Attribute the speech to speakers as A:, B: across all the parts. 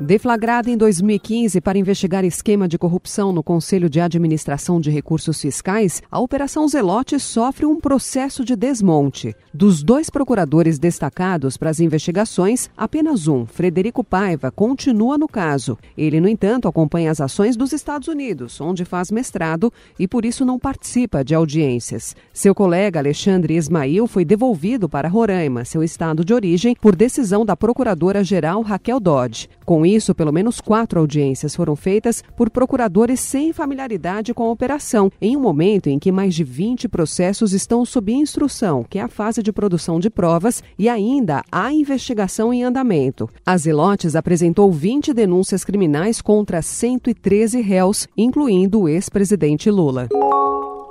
A: Deflagrada em 2015 para investigar esquema de corrupção no Conselho de Administração de Recursos Fiscais, a Operação Zelote sofre um processo de desmonte. Dos dois procuradores destacados para as investigações, apenas um, Frederico Paiva, continua no caso. Ele, no entanto, acompanha as ações dos Estados Unidos, onde faz mestrado e por isso não participa de audiências. Seu colega Alexandre Ismail foi devolvido para Roraima, seu estado de origem, por decisão da Procuradora-Geral Raquel Dodge. Com isso, pelo menos quatro audiências foram feitas por procuradores sem familiaridade com a operação, em um momento em que mais de 20 processos estão sob instrução, que é a fase de produção de provas, e ainda há investigação em andamento. A Zelotes apresentou 20 denúncias criminais contra 113 réus, incluindo o ex-presidente Lula.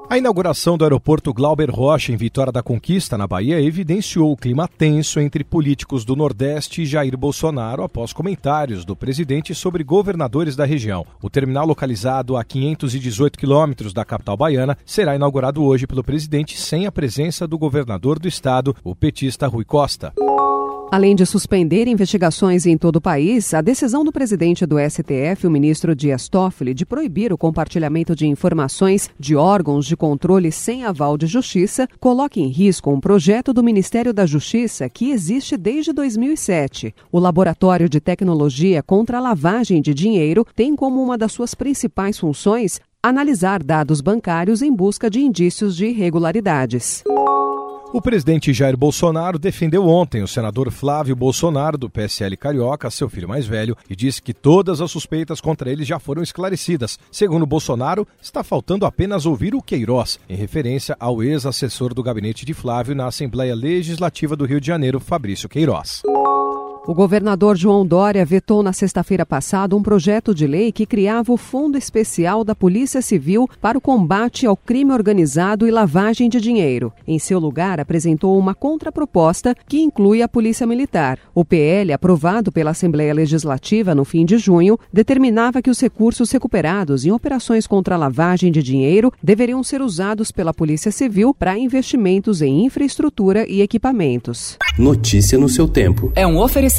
B: A inauguração do aeroporto Glauber Rocha em Vitória da Conquista, na Bahia, evidenciou o clima tenso entre políticos do Nordeste e Jair Bolsonaro após comentários do presidente sobre governadores da região. O terminal, localizado a 518 quilômetros da capital baiana, será inaugurado hoje pelo presidente sem a presença do governador do estado, o petista Rui Costa.
A: Além de suspender investigações em todo o país, a decisão do presidente do STF, o ministro Dias Toffoli, de proibir o compartilhamento de informações de órgãos de controle sem aval de justiça, coloca em risco um projeto do Ministério da Justiça que existe desde 2007. O Laboratório de Tecnologia contra a Lavagem de Dinheiro tem como uma das suas principais funções analisar dados bancários em busca de indícios de irregularidades.
B: O presidente Jair Bolsonaro defendeu ontem o senador Flávio Bolsonaro, do PSL Carioca, seu filho mais velho, e disse que todas as suspeitas contra ele já foram esclarecidas. Segundo Bolsonaro, está faltando apenas ouvir o Queiroz, em referência ao ex-assessor do gabinete de Flávio na Assembleia Legislativa do Rio de Janeiro, Fabrício Queiroz.
A: O governador João Dória vetou na sexta-feira passada um projeto de lei que criava o Fundo Especial da Polícia Civil para o combate ao crime organizado e lavagem de dinheiro. Em seu lugar, apresentou uma contraproposta que inclui a Polícia Militar. O PL, aprovado pela Assembleia Legislativa no fim de junho, determinava que os recursos recuperados em operações contra a lavagem de dinheiro deveriam ser usados pela Polícia Civil para investimentos em infraestrutura e equipamentos.
C: Notícia no seu tempo.
D: É um oferecimento